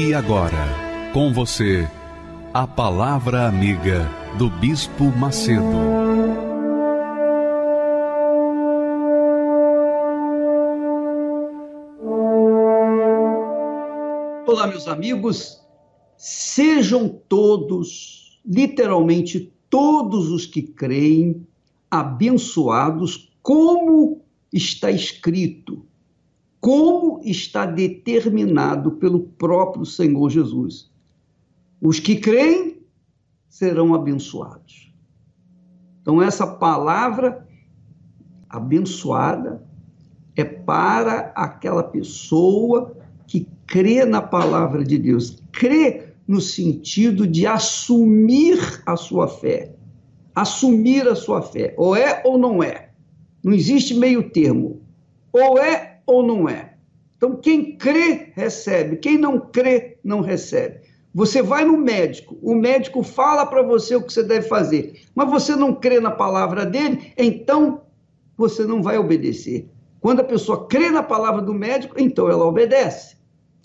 E agora, com você, a Palavra Amiga do Bispo Macedo. Olá, meus amigos, sejam todos, literalmente todos os que creem, abençoados, como está escrito como está determinado pelo próprio Senhor Jesus. Os que creem serão abençoados. Então, essa palavra abençoada é para aquela pessoa que crê na palavra de Deus, crê no sentido de assumir a sua fé. Assumir a sua fé. Ou é ou não é. Não existe meio termo. Ou é ou não é? Então, quem crê, recebe. Quem não crê, não recebe. Você vai no médico, o médico fala para você o que você deve fazer, mas você não crê na palavra dele, então você não vai obedecer. Quando a pessoa crê na palavra do médico, então ela obedece.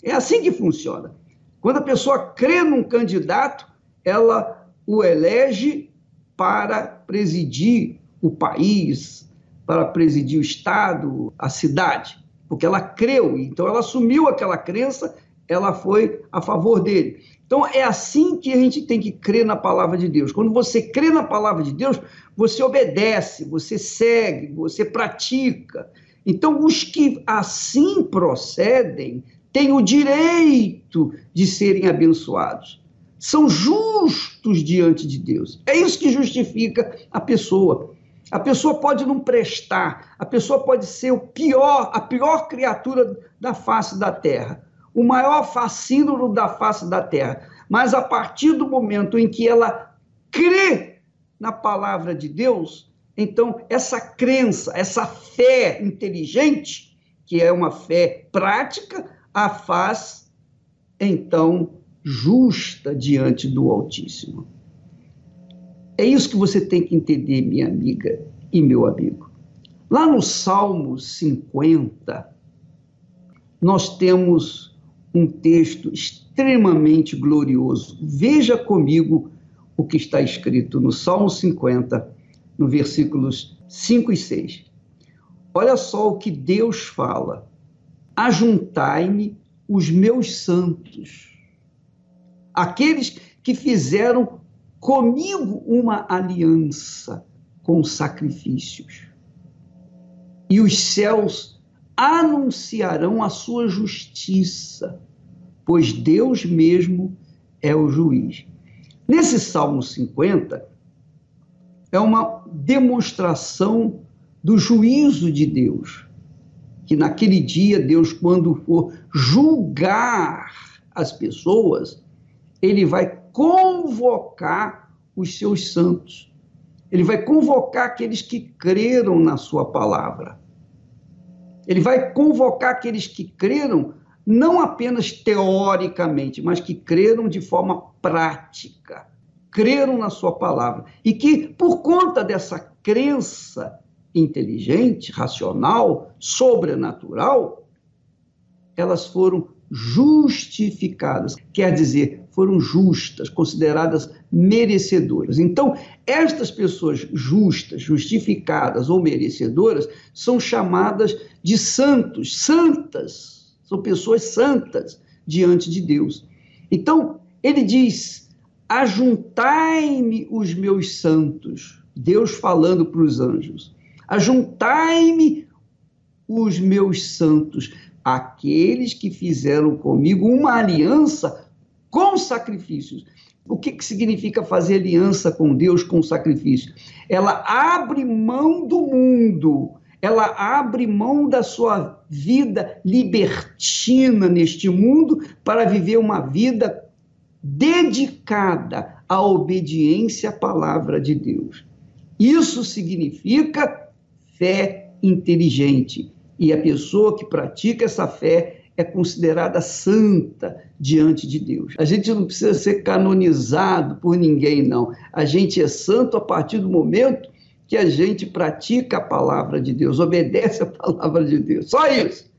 É assim que funciona. Quando a pessoa crê num candidato, ela o elege para presidir o país, para presidir o Estado, a cidade porque ela creu, então ela assumiu aquela crença, ela foi a favor dele. Então é assim que a gente tem que crer na palavra de Deus. Quando você crê na palavra de Deus, você obedece, você segue, você pratica. Então os que assim procedem têm o direito de serem abençoados. São justos diante de Deus. É isso que justifica a pessoa. A pessoa pode não prestar, a pessoa pode ser o pior, a pior criatura da face da terra, o maior fascínio da face da terra. Mas a partir do momento em que ela crê na palavra de Deus, então essa crença, essa fé inteligente, que é uma fé prática, a faz então justa diante do Altíssimo. É isso que você tem que entender, minha amiga e meu amigo. Lá no Salmo 50, nós temos um texto extremamente glorioso. Veja comigo o que está escrito no Salmo 50, no versículos 5 e 6. Olha só o que Deus fala: Ajuntai-me os meus santos, aqueles que fizeram comigo uma aliança com sacrifícios. E os céus anunciarão a sua justiça, pois Deus mesmo é o juiz. Nesse Salmo 50, é uma demonstração do juízo de Deus, que naquele dia, Deus, quando for julgar as pessoas, ele vai convocar os seus santos. Ele vai convocar aqueles que creram na sua palavra. Ele vai convocar aqueles que creram não apenas teoricamente, mas que creram de forma prática, creram na sua palavra e que por conta dessa crença inteligente, racional, sobrenatural, elas foram justificadas, quer dizer, foram justas, consideradas merecedoras. Então, estas pessoas justas, justificadas ou merecedoras são chamadas de santos, santas, são pessoas santas diante de Deus. Então, ele diz: Ajuntai-me os meus santos, Deus falando para os anjos, ajuntai-me os meus santos aqueles que fizeram comigo uma aliança com sacrifícios. O que, que significa fazer aliança com Deus com sacrifício? Ela abre mão do mundo, ela abre mão da sua vida libertina neste mundo para viver uma vida dedicada à obediência à palavra de Deus. Isso significa fé inteligente. E a pessoa que pratica essa fé é considerada santa diante de Deus. A gente não precisa ser canonizado por ninguém, não. A gente é santo a partir do momento que a gente pratica a palavra de Deus, obedece a palavra de Deus. Só isso.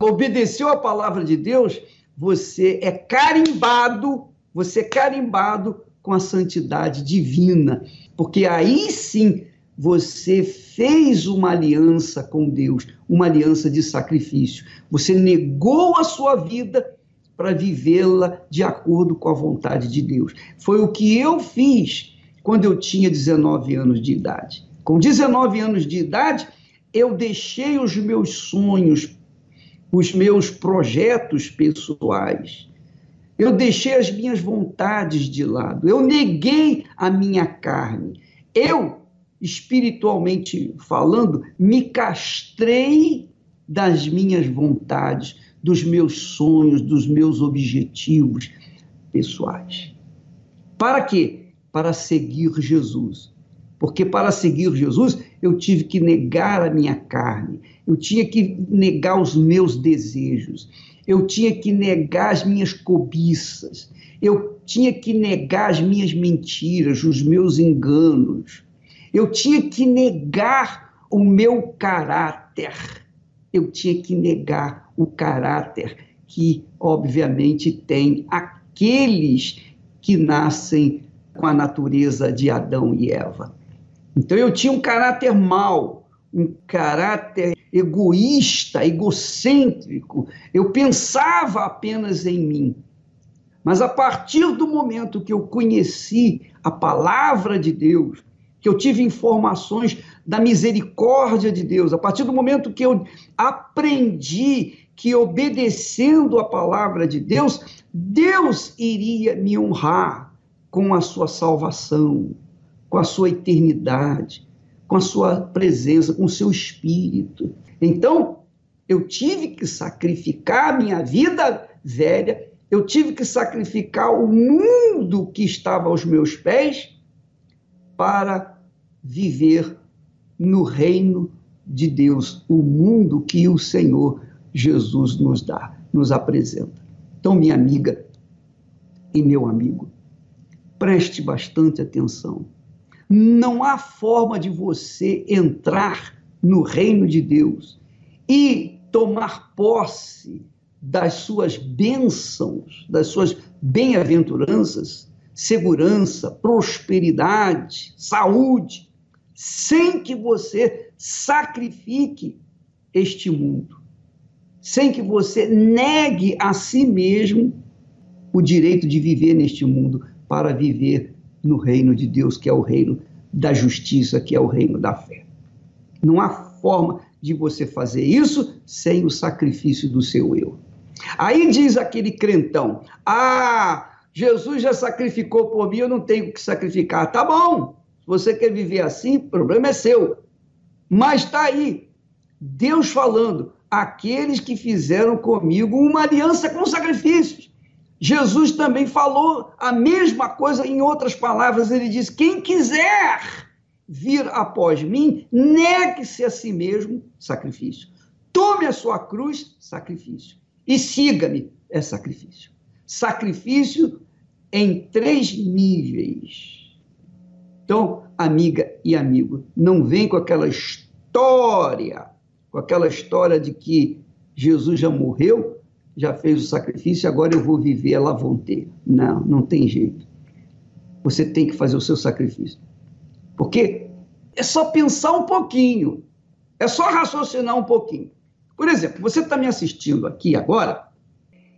Obedeceu a palavra de Deus, você é carimbado, você é carimbado com a santidade divina, porque aí sim você fez uma aliança com Deus, uma aliança de sacrifício. Você negou a sua vida para vivê-la de acordo com a vontade de Deus. Foi o que eu fiz quando eu tinha 19 anos de idade. Com 19 anos de idade, eu deixei os meus sonhos, os meus projetos pessoais. Eu deixei as minhas vontades de lado. Eu neguei a minha carne. Eu, espiritualmente falando, me castrei das minhas vontades, dos meus sonhos, dos meus objetivos pessoais. Para quê? para seguir Jesus. Porque para seguir Jesus, eu tive que negar a minha carne, eu tinha que negar os meus desejos, eu tinha que negar as minhas cobiças, eu tinha que negar as minhas mentiras, os meus enganos, eu tinha que negar o meu caráter, eu tinha que negar o caráter que, obviamente, tem aqueles que nascem com a natureza de Adão e Eva. Então eu tinha um caráter mau, um caráter egoísta, egocêntrico. Eu pensava apenas em mim. Mas a partir do momento que eu conheci a palavra de Deus, que eu tive informações da misericórdia de Deus, a partir do momento que eu aprendi que obedecendo a palavra de Deus, Deus iria me honrar, com a sua salvação, com a sua eternidade, com a sua presença, com o seu espírito. Então, eu tive que sacrificar a minha vida velha, eu tive que sacrificar o mundo que estava aos meus pés para viver no reino de Deus, o mundo que o Senhor Jesus nos dá, nos apresenta. Então, minha amiga e meu amigo, preste bastante atenção. Não há forma de você entrar no reino de Deus e tomar posse das suas bênçãos, das suas bem-aventuranças, segurança, prosperidade, saúde, sem que você sacrifique este mundo, sem que você negue a si mesmo o direito de viver neste mundo para viver no reino de Deus, que é o reino da justiça, que é o reino da fé. Não há forma de você fazer isso sem o sacrifício do seu eu. Aí diz aquele crentão: Ah, Jesus já sacrificou por mim, eu não tenho que sacrificar. Tá bom, se você quer viver assim, o problema é seu. Mas está aí, Deus falando: aqueles que fizeram comigo uma aliança com sacrifícios. Jesus também falou a mesma coisa em outras palavras. Ele diz: quem quiser vir após mim, negue-se a si mesmo, sacrifício. Tome a sua cruz, sacrifício. E siga-me, é sacrifício. Sacrifício em três níveis. Então, amiga e amigo, não vem com aquela história, com aquela história de que Jesus já morreu já fez o sacrifício, agora eu vou viver, ela vão ter. Não, não tem jeito. Você tem que fazer o seu sacrifício. Porque é só pensar um pouquinho, é só raciocinar um pouquinho. Por exemplo, você está me assistindo aqui agora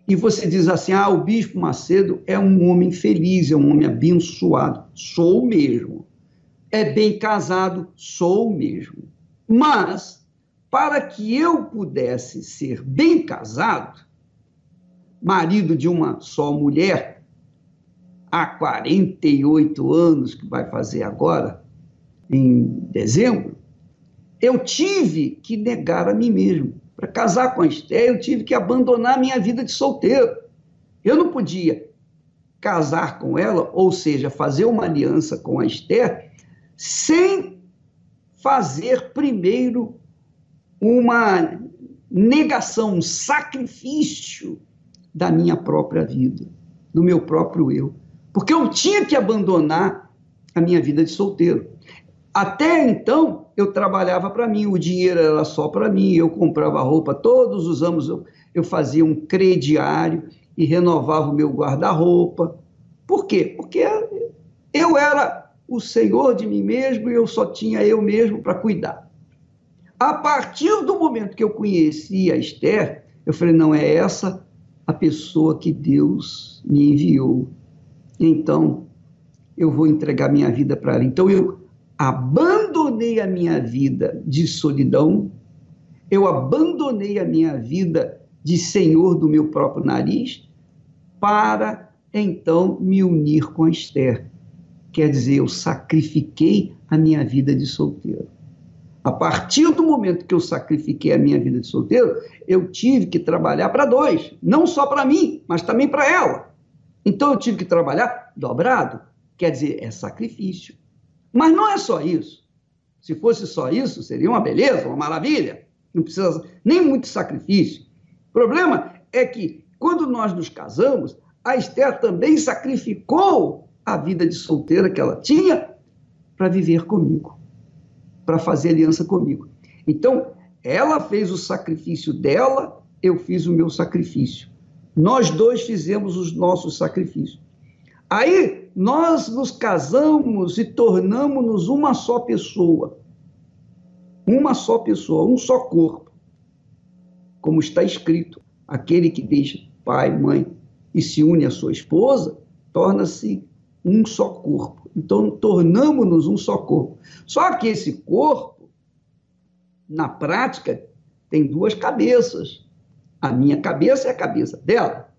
e você diz assim: ah, o Bispo Macedo é um homem feliz, é um homem abençoado. Sou mesmo. É bem casado, sou mesmo. Mas, para que eu pudesse ser bem casado, marido de uma só mulher, há 48 anos, que vai fazer agora, em dezembro, eu tive que negar a mim mesmo. Para casar com a Esther, eu tive que abandonar minha vida de solteiro. Eu não podia casar com ela, ou seja, fazer uma aliança com a Esther, sem fazer primeiro uma negação, um sacrifício da minha própria vida, do meu próprio eu. Porque eu tinha que abandonar a minha vida de solteiro. Até então, eu trabalhava para mim, o dinheiro era só para mim, eu comprava roupa todos os anos, eu, eu fazia um crediário e renovava o meu guarda-roupa. Por quê? Porque eu era o senhor de mim mesmo e eu só tinha eu mesmo para cuidar. A partir do momento que eu conheci a Esther, eu falei: não é essa a pessoa que Deus me enviou. Então, eu vou entregar minha vida para ela. Então, eu abandonei a minha vida de solidão, eu abandonei a minha vida de senhor do meu próprio nariz, para então me unir com a Esther. Quer dizer, eu sacrifiquei a minha vida de solteiro. A partir do momento que eu sacrifiquei a minha vida de solteiro, eu tive que trabalhar para dois, não só para mim, mas também para ela. Então eu tive que trabalhar dobrado, quer dizer, é sacrifício. Mas não é só isso. Se fosse só isso, seria uma beleza, uma maravilha. Não precisa nem muito sacrifício. O problema é que quando nós nos casamos, a Esther também sacrificou a vida de solteira que ela tinha para viver comigo, para fazer aliança comigo. Então, ela fez o sacrifício dela, eu fiz o meu sacrifício. Nós dois fizemos os nossos sacrifícios. Aí nós nos casamos e tornamos-nos uma só pessoa. Uma só pessoa, um só corpo. Como está escrito: aquele que deixa pai, mãe e se une à sua esposa, torna-se um só corpo. Então, tornamos-nos um só corpo. Só que esse corpo, na prática, tem duas cabeças. A minha cabeça é a cabeça dela.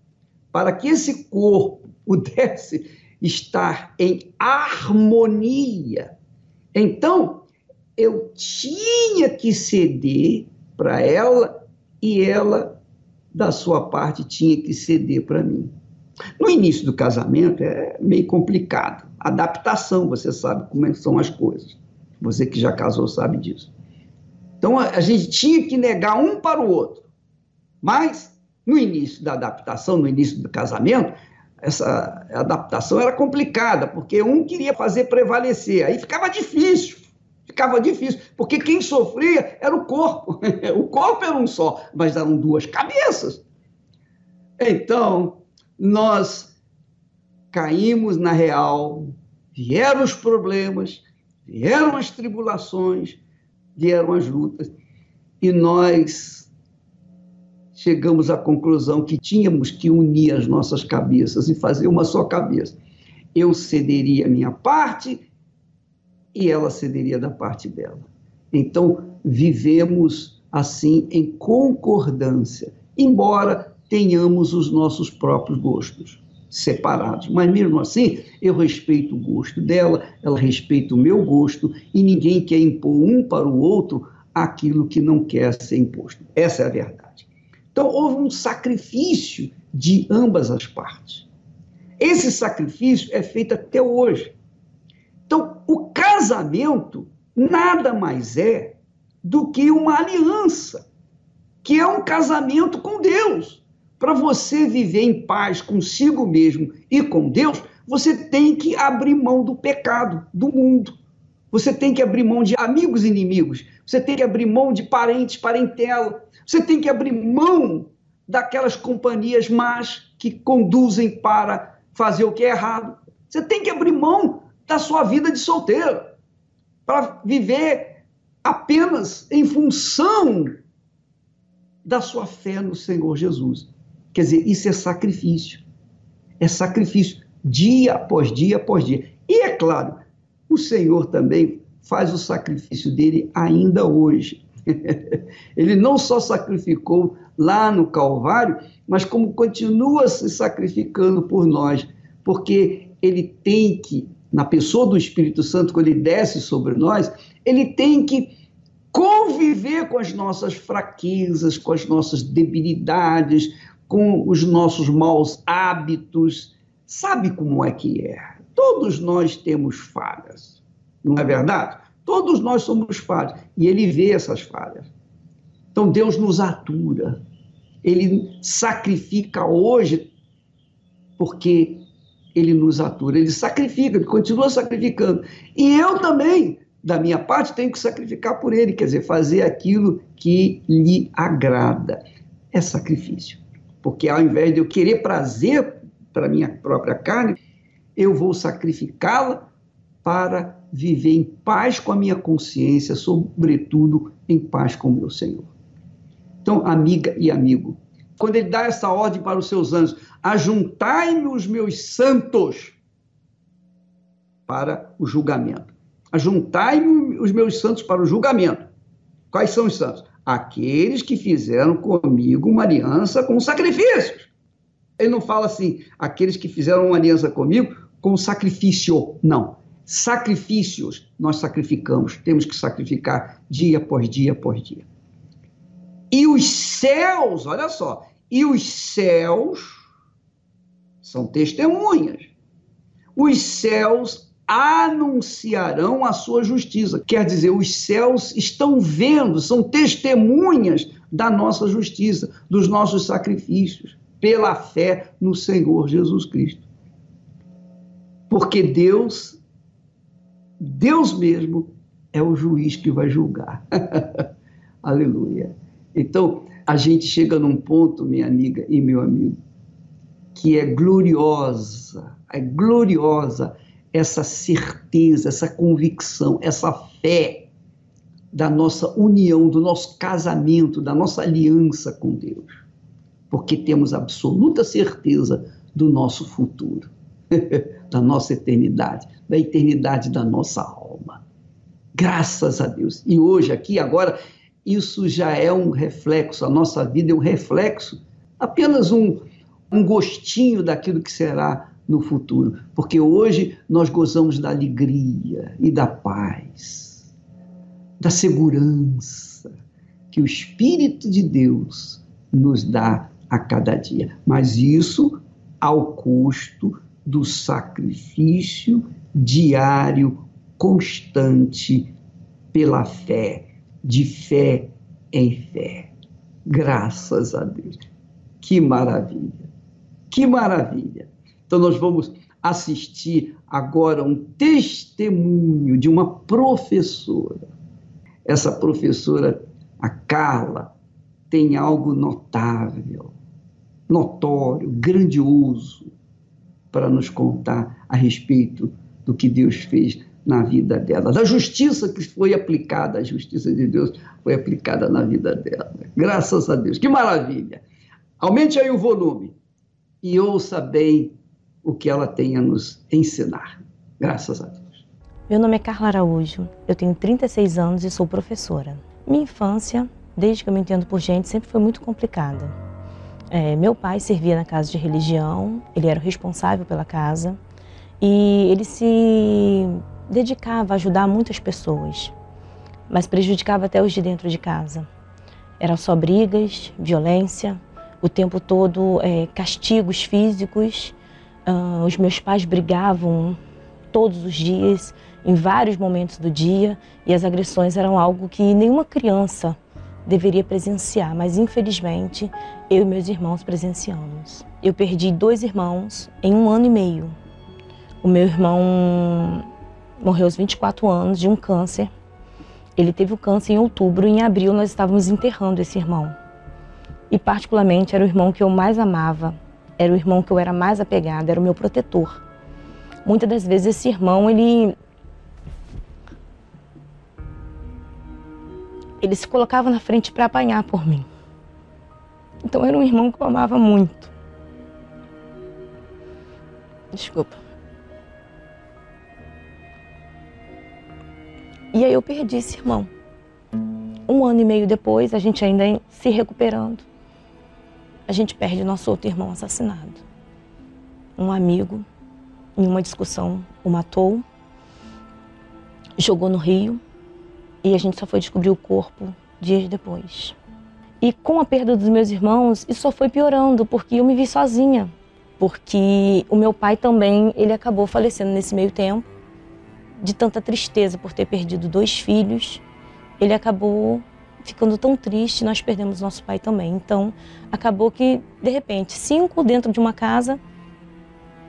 Para que esse corpo pudesse estar em harmonia, então eu tinha que ceder para ela e ela, da sua parte, tinha que ceder para mim. No início do casamento é meio complicado. Adaptação, você sabe como é são as coisas. Você que já casou sabe disso. Então a, a gente tinha que negar um para o outro. Mas no início da adaptação, no início do casamento, essa adaptação era complicada, porque um queria fazer prevalecer, aí ficava difícil, ficava difícil, porque quem sofria era o corpo, o corpo era um só, mas eram duas cabeças. Então, nós caímos na real, vieram os problemas, vieram as tribulações, vieram as lutas, e nós chegamos à conclusão que tínhamos que unir as nossas cabeças e fazer uma só cabeça. Eu cederia a minha parte e ela cederia da parte dela. Então, vivemos assim em concordância, embora tenhamos os nossos próprios gostos separados. Mas mesmo assim, eu respeito o gosto dela, ela respeita o meu gosto e ninguém quer impor um para o outro aquilo que não quer ser imposto. Essa é a verdade. Então, houve um sacrifício de ambas as partes. Esse sacrifício é feito até hoje. Então, o casamento nada mais é do que uma aliança, que é um casamento com Deus. Para você viver em paz consigo mesmo e com Deus, você tem que abrir mão do pecado, do mundo. Você tem que abrir mão de amigos e inimigos. Você tem que abrir mão de parentes, parentela. Você tem que abrir mão daquelas companhias más que conduzem para fazer o que é errado. Você tem que abrir mão da sua vida de solteiro para viver apenas em função da sua fé no Senhor Jesus. Quer dizer, isso é sacrifício. É sacrifício, dia após dia após dia. E é claro, o Senhor também faz o sacrifício dele ainda hoje. Ele não só sacrificou lá no Calvário, mas como continua se sacrificando por nós, porque ele tem que, na pessoa do Espírito Santo, quando ele desce sobre nós, ele tem que conviver com as nossas fraquezas, com as nossas debilidades, com os nossos maus hábitos. Sabe como é que é? Todos nós temos falhas, não é verdade? Todos nós somos falhos e ele vê essas falhas. Então Deus nos atura. Ele sacrifica hoje porque ele nos atura. Ele sacrifica, ele continua sacrificando. E eu também, da minha parte, tenho que sacrificar por ele, quer dizer, fazer aquilo que lhe agrada. É sacrifício. Porque ao invés de eu querer prazer para minha própria carne, eu vou sacrificá-la para viver em paz com a minha consciência, sobretudo em paz com o meu Senhor. Então, amiga e amigo, quando ele dá essa ordem para os seus anjos, ajuntai-me os meus santos para o julgamento. Ajuntai-me os meus santos para o julgamento. Quais são os santos? Aqueles que fizeram comigo uma aliança com sacrifícios. Ele não fala assim, aqueles que fizeram uma aliança comigo com sacrifício. Não. Sacrifícios nós sacrificamos, temos que sacrificar dia após dia após dia. E os céus, olha só, e os céus são testemunhas. Os céus anunciarão a sua justiça. Quer dizer, os céus estão vendo, são testemunhas da nossa justiça, dos nossos sacrifícios, pela fé no Senhor Jesus Cristo. Porque Deus, Deus mesmo, é o juiz que vai julgar. Aleluia. Então, a gente chega num ponto, minha amiga e meu amigo, que é gloriosa, é gloriosa essa certeza, essa convicção, essa fé da nossa união, do nosso casamento, da nossa aliança com Deus. Porque temos absoluta certeza do nosso futuro, da nossa eternidade, da eternidade da nossa alma. Graças a Deus. E hoje, aqui, agora, isso já é um reflexo, a nossa vida é um reflexo, apenas um, um gostinho daquilo que será no futuro. Porque hoje nós gozamos da alegria e da paz, da segurança que o Espírito de Deus nos dá a cada dia. Mas isso ao custo do sacrifício diário, constante, pela fé de fé em fé. Graças a Deus. Que maravilha! Que maravilha! Então, nós vamos assistir agora um testemunho de uma professora. Essa professora, a Carla, tem algo notável, notório, grandioso para nos contar a respeito do que Deus fez na vida dela, da justiça que foi aplicada, a justiça de Deus foi aplicada na vida dela. Graças a Deus. Que maravilha! Aumente aí o volume e ouça bem o que ela tem a nos ensinar. Graças a Deus. Meu nome é Carla Araújo, eu tenho 36 anos e sou professora. Minha infância, desde que eu me entendo por gente, sempre foi muito complicada. É, meu pai servia na casa de religião, ele era o responsável pela casa e ele se dedicava a ajudar muitas pessoas, mas prejudicava até os de dentro de casa. Eram só brigas, violência, o tempo todo é, castigos físicos. Uh, os meus pais brigavam todos os dias, em vários momentos do dia, e as agressões eram algo que nenhuma criança deveria presenciar, mas infelizmente eu e meus irmãos presenciamos. Eu perdi dois irmãos em um ano e meio. O meu irmão morreu aos 24 anos de um câncer. Ele teve o câncer em outubro e em abril nós estávamos enterrando esse irmão. E particularmente era o irmão que eu mais amava, era o irmão que eu era mais apegada, era o meu protetor. Muitas das vezes esse irmão, ele ele se colocava na frente para apanhar por mim. Então era um irmão que eu amava muito. Desculpa. E aí eu perdi esse irmão. Um ano e meio depois, a gente ainda se recuperando, a gente perde nosso outro irmão assassinado. Um amigo, em uma discussão, o matou, jogou no rio e a gente só foi descobrir o corpo dias depois. E com a perda dos meus irmãos, isso só foi piorando, porque eu me vi sozinha. Porque o meu pai também, ele acabou falecendo nesse meio tempo, de tanta tristeza por ter perdido dois filhos. Ele acabou ficando tão triste, nós perdemos nosso pai também. Então, acabou que, de repente, cinco dentro de uma casa,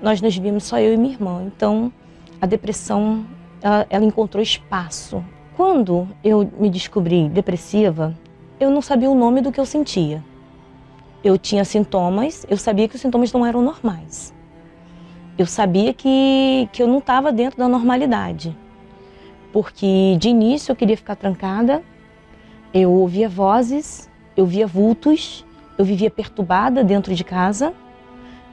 nós nos vimos só eu e minha irmã. Então, a depressão, ela, ela encontrou espaço. Quando eu me descobri depressiva, eu não sabia o nome do que eu sentia. Eu tinha sintomas, eu sabia que os sintomas não eram normais. Eu sabia que, que eu não estava dentro da normalidade. Porque de início eu queria ficar trancada, eu ouvia vozes, eu via vultos, eu vivia perturbada dentro de casa,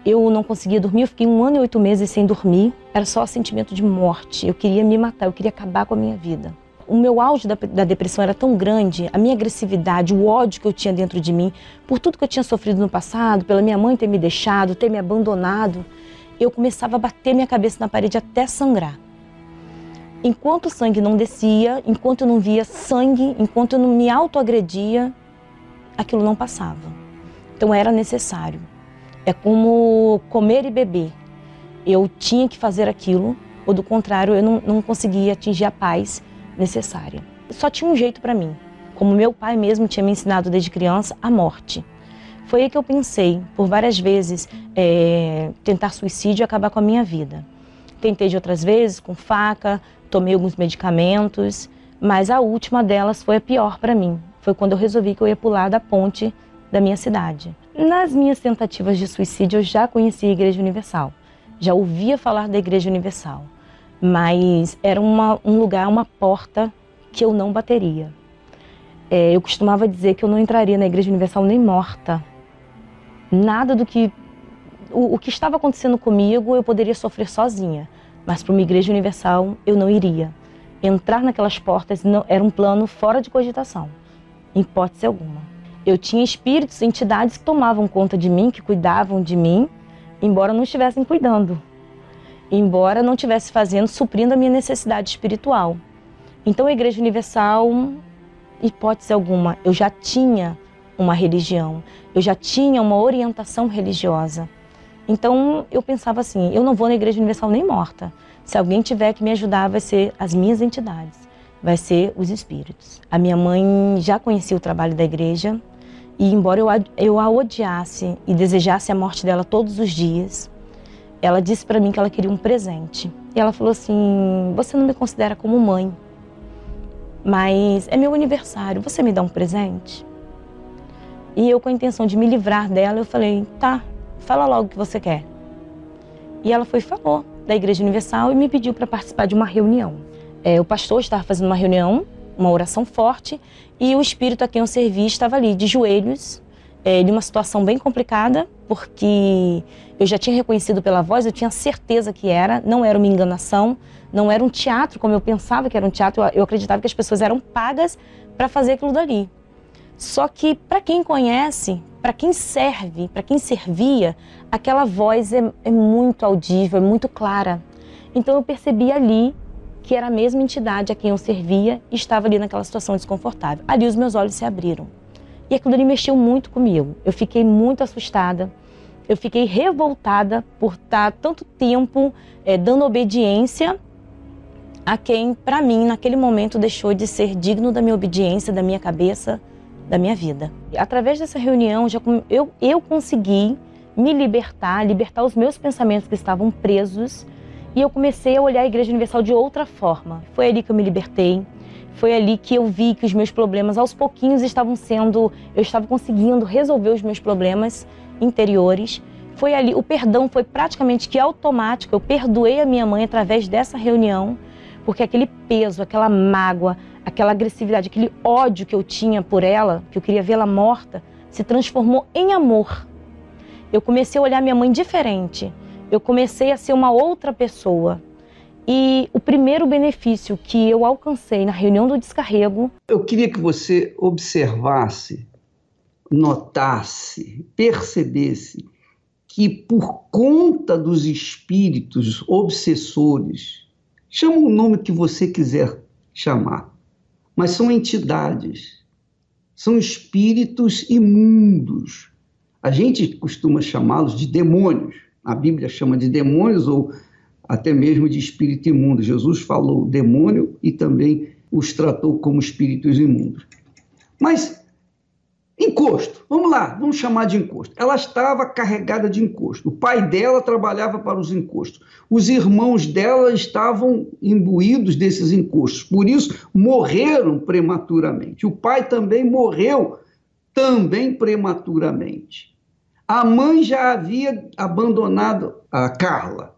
eu não conseguia dormir, eu fiquei um ano e oito meses sem dormir, era só sentimento de morte, eu queria me matar, eu queria acabar com a minha vida o meu auge da, da, depressão era tão grande, a minha agressividade, o ódio que eu tinha dentro de mim, por tudo que eu tinha sofrido no passado, pela minha mãe ter me deixado, ter me abandonado, eu começava a bater minha cabeça na parede até sangrar. Enquanto o sangue não descia, enquanto eu não via sangue, enquanto eu não me autoagredia, aquilo não passava. Então era necessário. É como comer e beber. Eu tinha que fazer aquilo, ou do contrário, eu não, não conseguia atingir a paz necessária. Só tinha um jeito para mim, como meu pai mesmo tinha me ensinado desde criança, a morte. Foi aí que eu pensei, por várias vezes, é, tentar suicídio e acabar com a minha vida. Tentei de outras vezes, com faca, tomei alguns medicamentos, mas a última delas foi a pior para mim. Foi quando eu resolvi que eu ia pular da ponte da minha cidade. Nas minhas tentativas de suicídio, eu já conhecia a Igreja Universal. Já ouvia falar da Igreja Universal mas era uma, um lugar, uma porta que eu não bateria. É, eu costumava dizer que eu não entraria na Igreja Universal nem morta. Nada do que. O, o que estava acontecendo comigo eu poderia sofrer sozinha, mas para uma Igreja Universal eu não iria. Entrar naquelas portas não, era um plano fora de cogitação, em hipótese alguma. Eu tinha espíritos, entidades que tomavam conta de mim, que cuidavam de mim, embora não estivessem cuidando embora não estivesse fazendo, suprindo a minha necessidade espiritual. Então, a Igreja Universal, hipótese alguma, eu já tinha uma religião, eu já tinha uma orientação religiosa. Então, eu pensava assim: eu não vou na Igreja Universal nem morta. Se alguém tiver que me ajudar, vai ser as minhas entidades, vai ser os espíritos. A minha mãe já conhecia o trabalho da igreja e, embora eu a, eu a odiasse e desejasse a morte dela todos os dias, ela disse para mim que ela queria um presente. E ela falou assim: Você não me considera como mãe, mas é meu aniversário, você me dá um presente? E eu, com a intenção de me livrar dela, eu falei: Tá, fala logo o que você quer. E ela foi falou da Igreja Universal e me pediu para participar de uma reunião. É, o pastor estava fazendo uma reunião, uma oração forte, e o espírito a quem eu servi estava ali, de joelhos, é, de uma situação bem complicada, porque eu já tinha reconhecido pela voz, eu tinha certeza que era, não era uma enganação, não era um teatro como eu pensava que era um teatro, eu, eu acreditava que as pessoas eram pagas para fazer aquilo dali. Só que para quem conhece, para quem serve, para quem servia, aquela voz é, é muito audível, é muito clara. Então eu percebi ali que era a mesma entidade a quem eu servia e estava ali naquela situação desconfortável. Ali os meus olhos se abriram. E aquilo ali mexeu muito comigo. Eu fiquei muito assustada. Eu fiquei revoltada por estar tanto tempo é, dando obediência a quem, para mim, naquele momento deixou de ser digno da minha obediência, da minha cabeça, da minha vida. E, através dessa reunião, já, eu, eu consegui me libertar, libertar os meus pensamentos que estavam presos, e eu comecei a olhar a Igreja Universal de outra forma. Foi ali que eu me libertei, foi ali que eu vi que os meus problemas aos pouquinhos estavam sendo, eu estava conseguindo resolver os meus problemas interiores. Foi ali, o perdão foi praticamente que automático. Eu perdoei a minha mãe através dessa reunião, porque aquele peso, aquela mágoa, aquela agressividade, aquele ódio que eu tinha por ela, que eu queria vê-la morta, se transformou em amor. Eu comecei a olhar minha mãe diferente. Eu comecei a ser uma outra pessoa. E o primeiro benefício que eu alcancei na reunião do descarrego. Eu queria que você observasse, notasse, percebesse que por conta dos espíritos obsessores, chama o nome que você quiser chamar, mas são entidades, são espíritos imundos. A gente costuma chamá-los de demônios. A Bíblia chama de demônios ou até mesmo de espírito imundo. Jesus falou demônio e também os tratou como espíritos imundos. Mas encosto, vamos lá, vamos chamar de encosto. Ela estava carregada de encosto. O pai dela trabalhava para os encostos. Os irmãos dela estavam imbuídos desses encostos. Por isso, morreram prematuramente. O pai também morreu também prematuramente. A mãe já havia abandonado a Carla.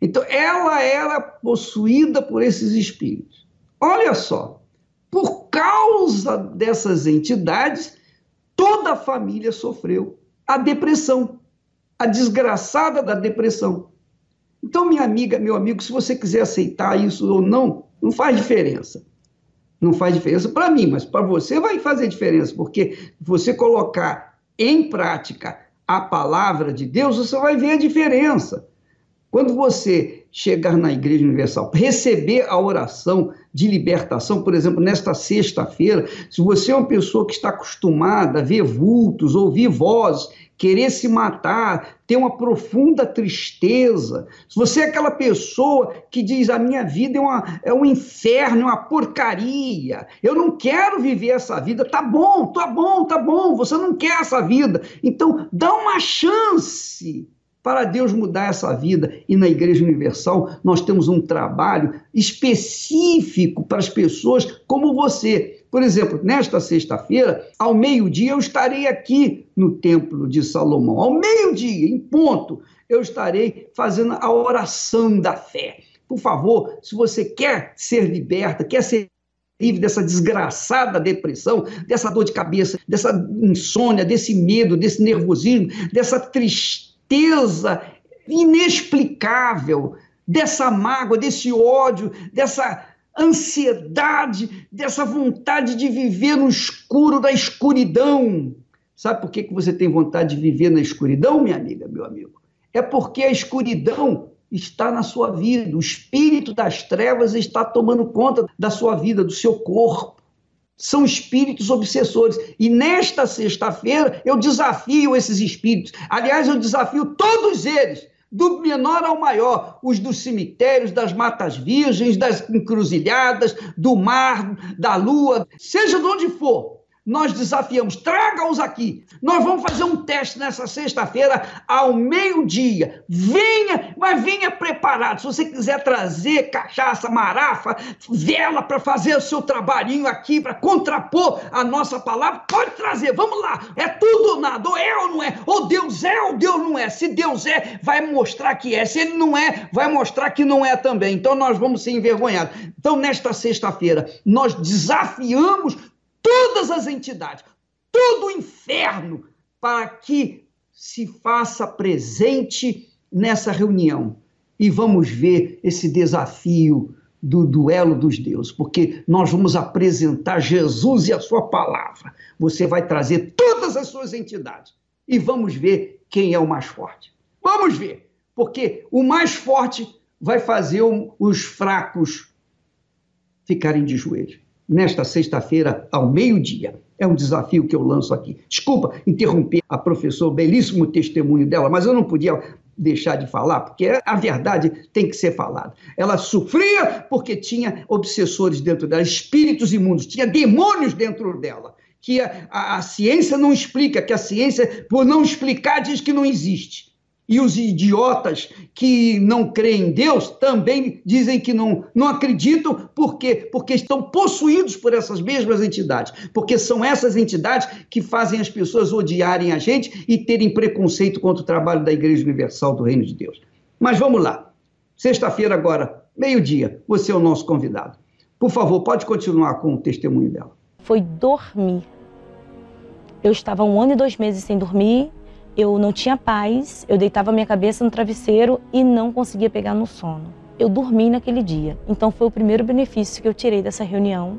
Então, ela era possuída por esses espíritos. Olha só, por causa dessas entidades, toda a família sofreu a depressão, a desgraçada da depressão. Então, minha amiga, meu amigo, se você quiser aceitar isso ou não, não faz diferença. Não faz diferença para mim, mas para você vai fazer diferença, porque você colocar em prática a palavra de Deus, você vai ver a diferença. Quando você chegar na Igreja Universal, receber a oração de libertação, por exemplo, nesta sexta-feira, se você é uma pessoa que está acostumada a ver vultos, ouvir vozes, querer se matar, ter uma profunda tristeza, se você é aquela pessoa que diz a minha vida é, uma, é um inferno, é uma porcaria, eu não quero viver essa vida, tá bom, tá bom, tá bom, você não quer essa vida, então dá uma chance para Deus mudar essa vida. E na Igreja Universal nós temos um trabalho específico para as pessoas como você. Por exemplo, nesta sexta-feira, ao meio-dia, eu estarei aqui no Templo de Salomão. Ao meio-dia, em ponto, eu estarei fazendo a oração da fé. Por favor, se você quer ser liberta, quer ser livre dessa desgraçada depressão, dessa dor de cabeça, dessa insônia, desse medo, desse nervosismo, dessa tristeza tristeza inexplicável, dessa mágoa, desse ódio, dessa ansiedade, dessa vontade de viver no escuro da escuridão. Sabe por que, que você tem vontade de viver na escuridão, minha amiga, meu amigo? É porque a escuridão está na sua vida, o espírito das trevas está tomando conta da sua vida, do seu corpo são espíritos obsessores. E nesta sexta-feira eu desafio esses espíritos. Aliás, eu desafio todos eles, do menor ao maior, os dos cemitérios, das matas virgens, das encruzilhadas, do mar, da lua, seja de onde for nós desafiamos, traga-os aqui. Nós vamos fazer um teste nessa sexta-feira ao meio-dia. Venha, mas venha preparado. Se você quiser trazer cachaça, marafa, vela para fazer o seu trabalhinho aqui, para contrapor a nossa palavra, pode trazer. Vamos lá. É tudo ou nada. Ou é ou não é. Ou Deus é ou Deus não é. Se Deus é, vai mostrar que é. Se ele não é, vai mostrar que não é também. Então nós vamos ser envergonhados. Então, nesta sexta-feira, nós desafiamos todas as entidades, todo o inferno, para que se faça presente nessa reunião. E vamos ver esse desafio do duelo dos deuses, porque nós vamos apresentar Jesus e a sua palavra. Você vai trazer todas as suas entidades e vamos ver quem é o mais forte. Vamos ver, porque o mais forte vai fazer os fracos ficarem de joelhos nesta sexta-feira, ao meio-dia. É um desafio que eu lanço aqui. Desculpa interromper a professora, belíssimo testemunho dela, mas eu não podia deixar de falar, porque a verdade tem que ser falada. Ela sofria porque tinha obsessores dentro dela, espíritos imundos, tinha demônios dentro dela, que a, a, a ciência não explica, que a ciência, por não explicar, diz que não existe. E os idiotas que não creem em Deus também dizem que não, não acreditam, por quê? Porque estão possuídos por essas mesmas entidades. Porque são essas entidades que fazem as pessoas odiarem a gente e terem preconceito contra o trabalho da Igreja Universal do Reino de Deus. Mas vamos lá. Sexta-feira, agora, meio-dia, você é o nosso convidado. Por favor, pode continuar com o testemunho dela. Foi dormir. Eu estava um ano e dois meses sem dormir eu não tinha paz, eu deitava minha cabeça no travesseiro e não conseguia pegar no sono. Eu dormi naquele dia, então foi o primeiro benefício que eu tirei dessa reunião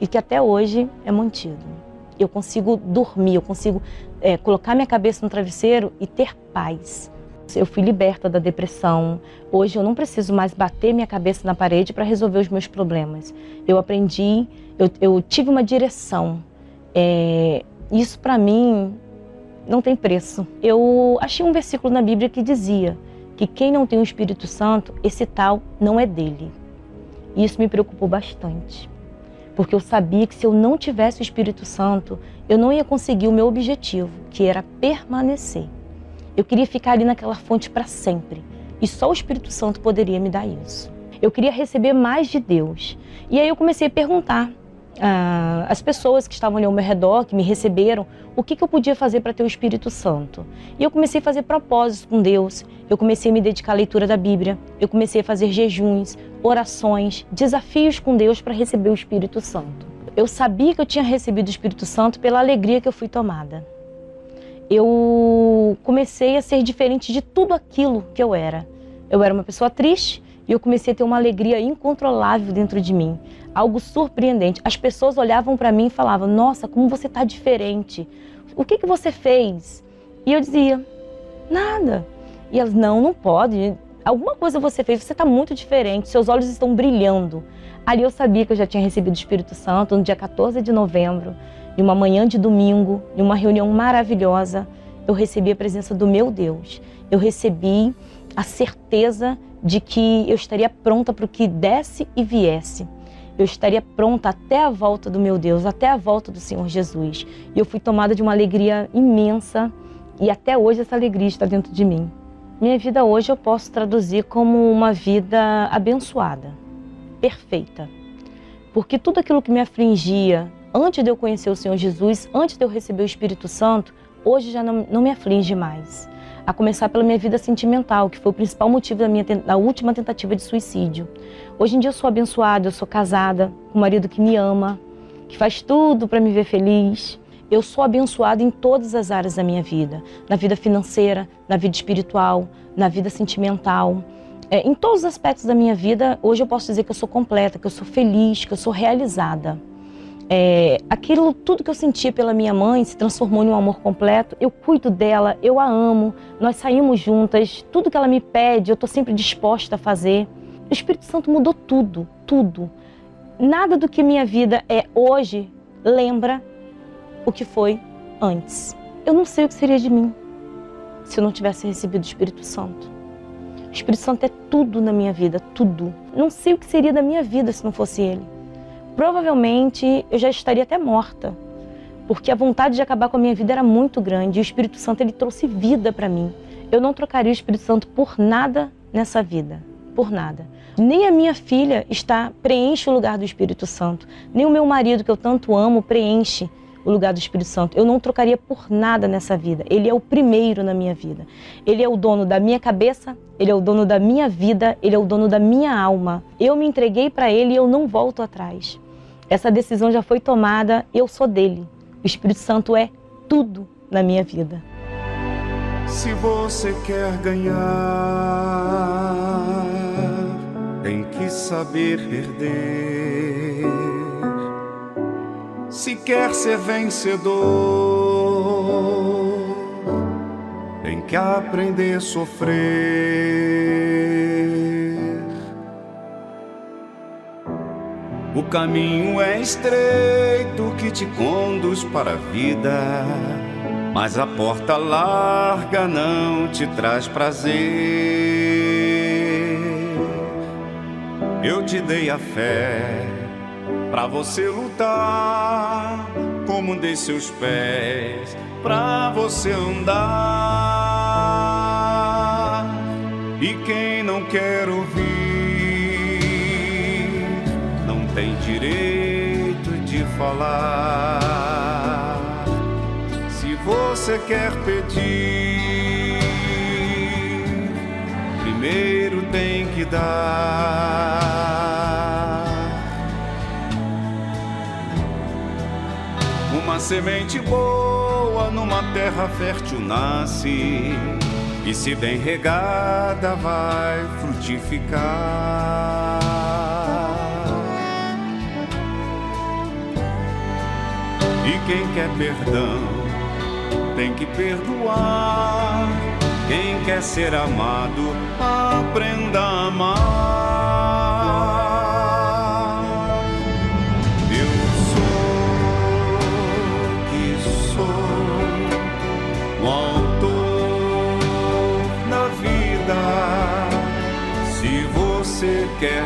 e que até hoje é mantido. Eu consigo dormir, eu consigo é, colocar minha cabeça no travesseiro e ter paz. Eu fui liberta da depressão. Hoje eu não preciso mais bater minha cabeça na parede para resolver os meus problemas. Eu aprendi, eu, eu tive uma direção. É, isso para mim não tem preço. Eu achei um versículo na Bíblia que dizia que quem não tem o Espírito Santo, esse tal não é dele. E isso me preocupou bastante. Porque eu sabia que se eu não tivesse o Espírito Santo, eu não ia conseguir o meu objetivo, que era permanecer. Eu queria ficar ali naquela fonte para sempre. E só o Espírito Santo poderia me dar isso. Eu queria receber mais de Deus. E aí eu comecei a perguntar ah, as pessoas que estavam ali ao meu redor, que me receberam, o que, que eu podia fazer para ter o Espírito Santo. E eu comecei a fazer propósitos com Deus, eu comecei a me dedicar à leitura da Bíblia, eu comecei a fazer jejuns, orações, desafios com Deus para receber o Espírito Santo. Eu sabia que eu tinha recebido o Espírito Santo pela alegria que eu fui tomada. Eu comecei a ser diferente de tudo aquilo que eu era. Eu era uma pessoa triste, e eu comecei a ter uma alegria incontrolável dentro de mim, algo surpreendente. As pessoas olhavam para mim e falavam: Nossa, como você está diferente. O que, que você fez? E eu dizia: Nada. E elas: Não, não pode. Alguma coisa você fez, você está muito diferente, seus olhos estão brilhando. Ali eu sabia que eu já tinha recebido o Espírito Santo no dia 14 de novembro, em uma manhã de domingo, em uma reunião maravilhosa. Eu recebi a presença do meu Deus. Eu recebi a certeza de que eu estaria pronta para o que desse e viesse. Eu estaria pronta até a volta do meu Deus, até a volta do Senhor Jesus. E eu fui tomada de uma alegria imensa e até hoje essa alegria está dentro de mim. Minha vida hoje eu posso traduzir como uma vida abençoada, perfeita. Porque tudo aquilo que me afligia antes de eu conhecer o Senhor Jesus, antes de eu receber o Espírito Santo, hoje já não, não me aflige mais a começar pela minha vida sentimental, que foi o principal motivo da minha da última tentativa de suicídio. Hoje em dia eu sou abençoada, eu sou casada com um marido que me ama, que faz tudo para me ver feliz. Eu sou abençoada em todas as áreas da minha vida, na vida financeira, na vida espiritual, na vida sentimental. É, em todos os aspectos da minha vida, hoje eu posso dizer que eu sou completa, que eu sou feliz, que eu sou realizada. É, aquilo tudo que eu sentia pela minha mãe se transformou em um amor completo. Eu cuido dela, eu a amo, nós saímos juntas, tudo que ela me pede, eu estou sempre disposta a fazer. O Espírito Santo mudou tudo, tudo. Nada do que minha vida é hoje lembra o que foi antes. Eu não sei o que seria de mim se eu não tivesse recebido o Espírito Santo. O Espírito Santo é tudo na minha vida, tudo. Não sei o que seria da minha vida se não fosse ele provavelmente eu já estaria até morta, porque a vontade de acabar com a minha vida era muito grande e o Espírito Santo ele trouxe vida para mim. Eu não trocaria o Espírito Santo por nada nessa vida, por nada. Nem a minha filha está preenche o lugar do Espírito Santo, nem o meu marido que eu tanto amo preenche o lugar do Espírito Santo. Eu não trocaria por nada nessa vida. Ele é o primeiro na minha vida. Ele é o dono da minha cabeça, ele é o dono da minha vida, ele é o dono da minha alma. Eu me entreguei para ele e eu não volto atrás. Essa decisão já foi tomada, eu sou dele. O Espírito Santo é tudo na minha vida. Se você quer ganhar, tem que saber perder. Se quer ser vencedor, tem que aprender a sofrer. O caminho é estreito que te conduz para a vida, mas a porta larga não te traz prazer. Eu te dei a fé para você lutar, como dei seus pés para você andar. E quem não quer ouvir falar. Se você quer pedir, primeiro tem que dar. Uma semente boa numa terra fértil nasce. E se bem regada vai frutificar. E quem quer perdão tem que perdoar. Quem quer ser amado, aprenda a amar. Eu sou que sou o autor da vida. Se você quer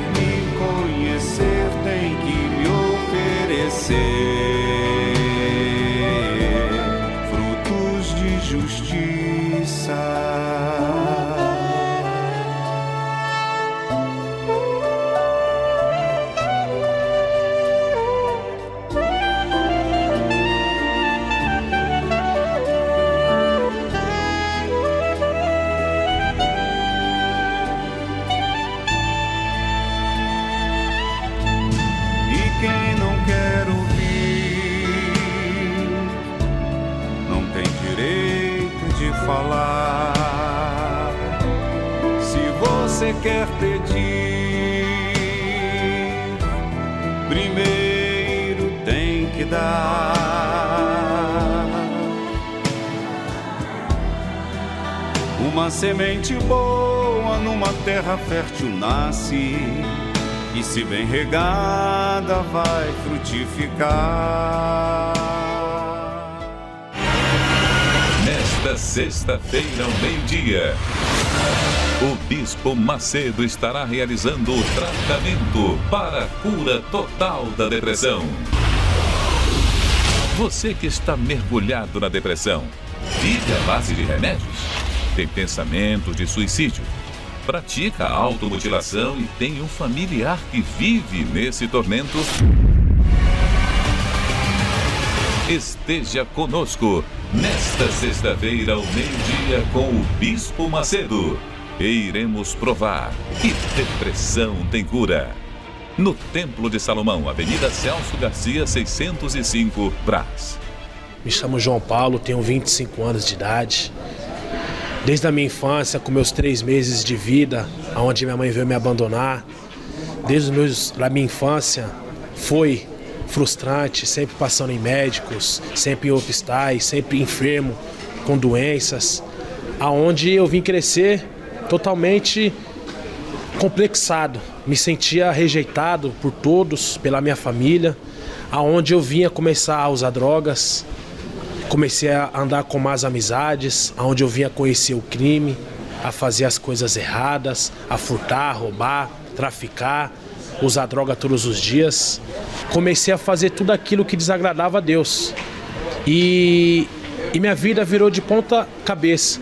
quer pedir, primeiro tem que dar. Uma semente boa numa terra fértil nasce, e se bem regada vai frutificar. Nesta sexta-feira, ao meio-dia o Bispo Macedo estará realizando o tratamento para a cura total da depressão. Você que está mergulhado na depressão, vive à base de remédios? Tem pensamentos de suicídio? Pratica automutilação e tem um familiar que vive nesse tormento? Esteja conosco nesta sexta-feira ao meio-dia com o Bispo Macedo e iremos provar que depressão tem cura. No Templo de Salomão, Avenida Celso Garcia, 605, Brás. Me chamo João Paulo, tenho 25 anos de idade. Desde a minha infância, com meus três meses de vida, onde minha mãe veio me abandonar, desde meus, a minha infância, foi frustrante, sempre passando em médicos, sempre em hospitais, sempre enfermo, com doenças, aonde eu vim crescer totalmente complexado. Me sentia rejeitado por todos, pela minha família, aonde eu vinha começar a usar drogas, comecei a andar com más amizades, aonde eu vinha conhecer o crime, a fazer as coisas erradas, a furtar, roubar, traficar, usar droga todos os dias. Comecei a fazer tudo aquilo que desagradava a Deus. E, e minha vida virou de ponta cabeça.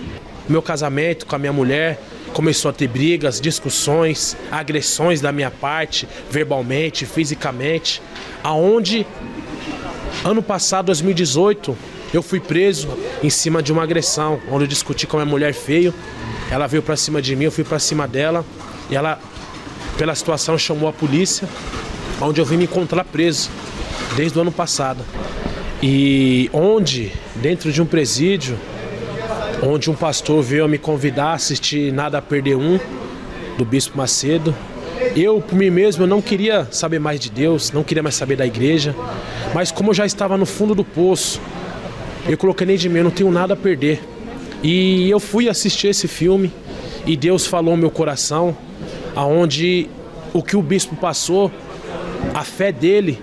Meu casamento com a minha mulher começou a ter brigas, discussões, agressões da minha parte, verbalmente, fisicamente, aonde ano passado, 2018, eu fui preso em cima de uma agressão, onde eu discuti com a minha mulher feio. Ela veio para cima de mim, eu fui para cima dela e ela, pela situação, chamou a polícia, onde eu vim me encontrar preso desde o ano passado. E onde, dentro de um presídio, onde um pastor veio me convidar a assistir Nada a Perder Um, do Bispo Macedo. Eu, por mim mesmo, não queria saber mais de Deus, não queria mais saber da igreja, mas como eu já estava no fundo do poço, eu coloquei nem de mim, eu não tenho nada a perder. E eu fui assistir esse filme e Deus falou no meu coração, aonde o que o bispo passou, a fé dele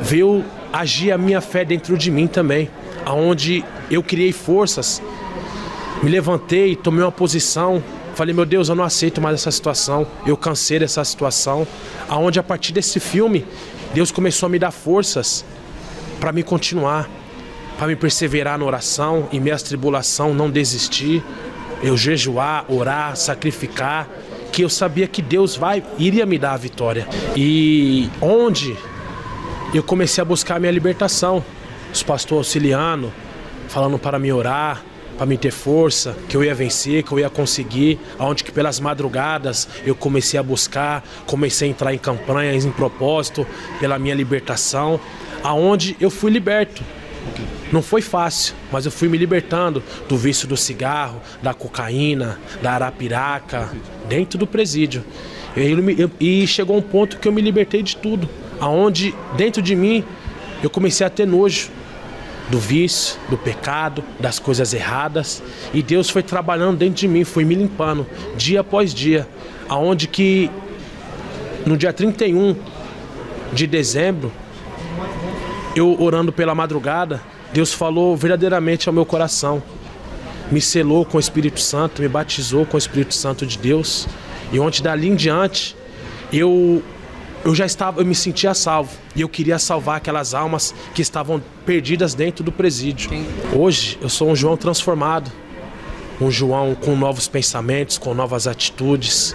veio agir a minha fé dentro de mim também, aonde eu criei forças me levantei, tomei uma posição, falei, meu Deus, eu não aceito mais essa situação, eu cansei dessa situação. Aonde a partir desse filme, Deus começou a me dar forças para me continuar, para me perseverar na oração, em minhas tribulação, não desistir, eu jejuar, orar, sacrificar, que eu sabia que Deus vai iria me dar a vitória. E onde eu comecei a buscar a minha libertação, os pastores auxiliando, falando para me orar, para me ter força, que eu ia vencer, que eu ia conseguir, aonde que pelas madrugadas eu comecei a buscar, comecei a entrar em campanhas, em propósito pela minha libertação, aonde eu fui liberto. Não foi fácil, mas eu fui me libertando do vício do cigarro, da cocaína, da arapiraca, dentro do presídio. E chegou um ponto que eu me libertei de tudo, aonde dentro de mim eu comecei a ter nojo do vício, do pecado, das coisas erradas. E Deus foi trabalhando dentro de mim, foi me limpando dia após dia, aonde que no dia 31 de dezembro, eu orando pela madrugada, Deus falou verdadeiramente ao meu coração. Me selou com o Espírito Santo, me batizou com o Espírito Santo de Deus. E ontem dali em diante, eu eu já estava, eu me sentia salvo e eu queria salvar aquelas almas que estavam perdidas dentro do presídio. Hoje eu sou um João transformado, um João com novos pensamentos, com novas atitudes,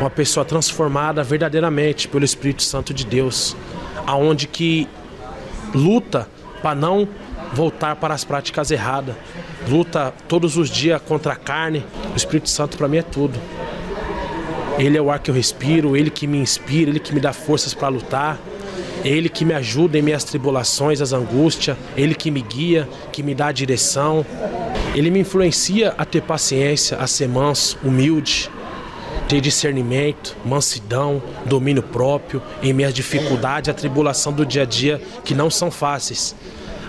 uma pessoa transformada verdadeiramente pelo Espírito Santo de Deus, aonde que luta para não voltar para as práticas erradas, luta todos os dias contra a carne. O Espírito Santo para mim é tudo. Ele é o ar que eu respiro, ele que me inspira, ele que me dá forças para lutar. Ele que me ajuda em minhas tribulações, as angústias, Ele que me guia, que me dá a direção. Ele me influencia a ter paciência, a ser manso, humilde, ter discernimento, mansidão, domínio próprio em minhas dificuldades, a tribulação do dia a dia que não são fáceis.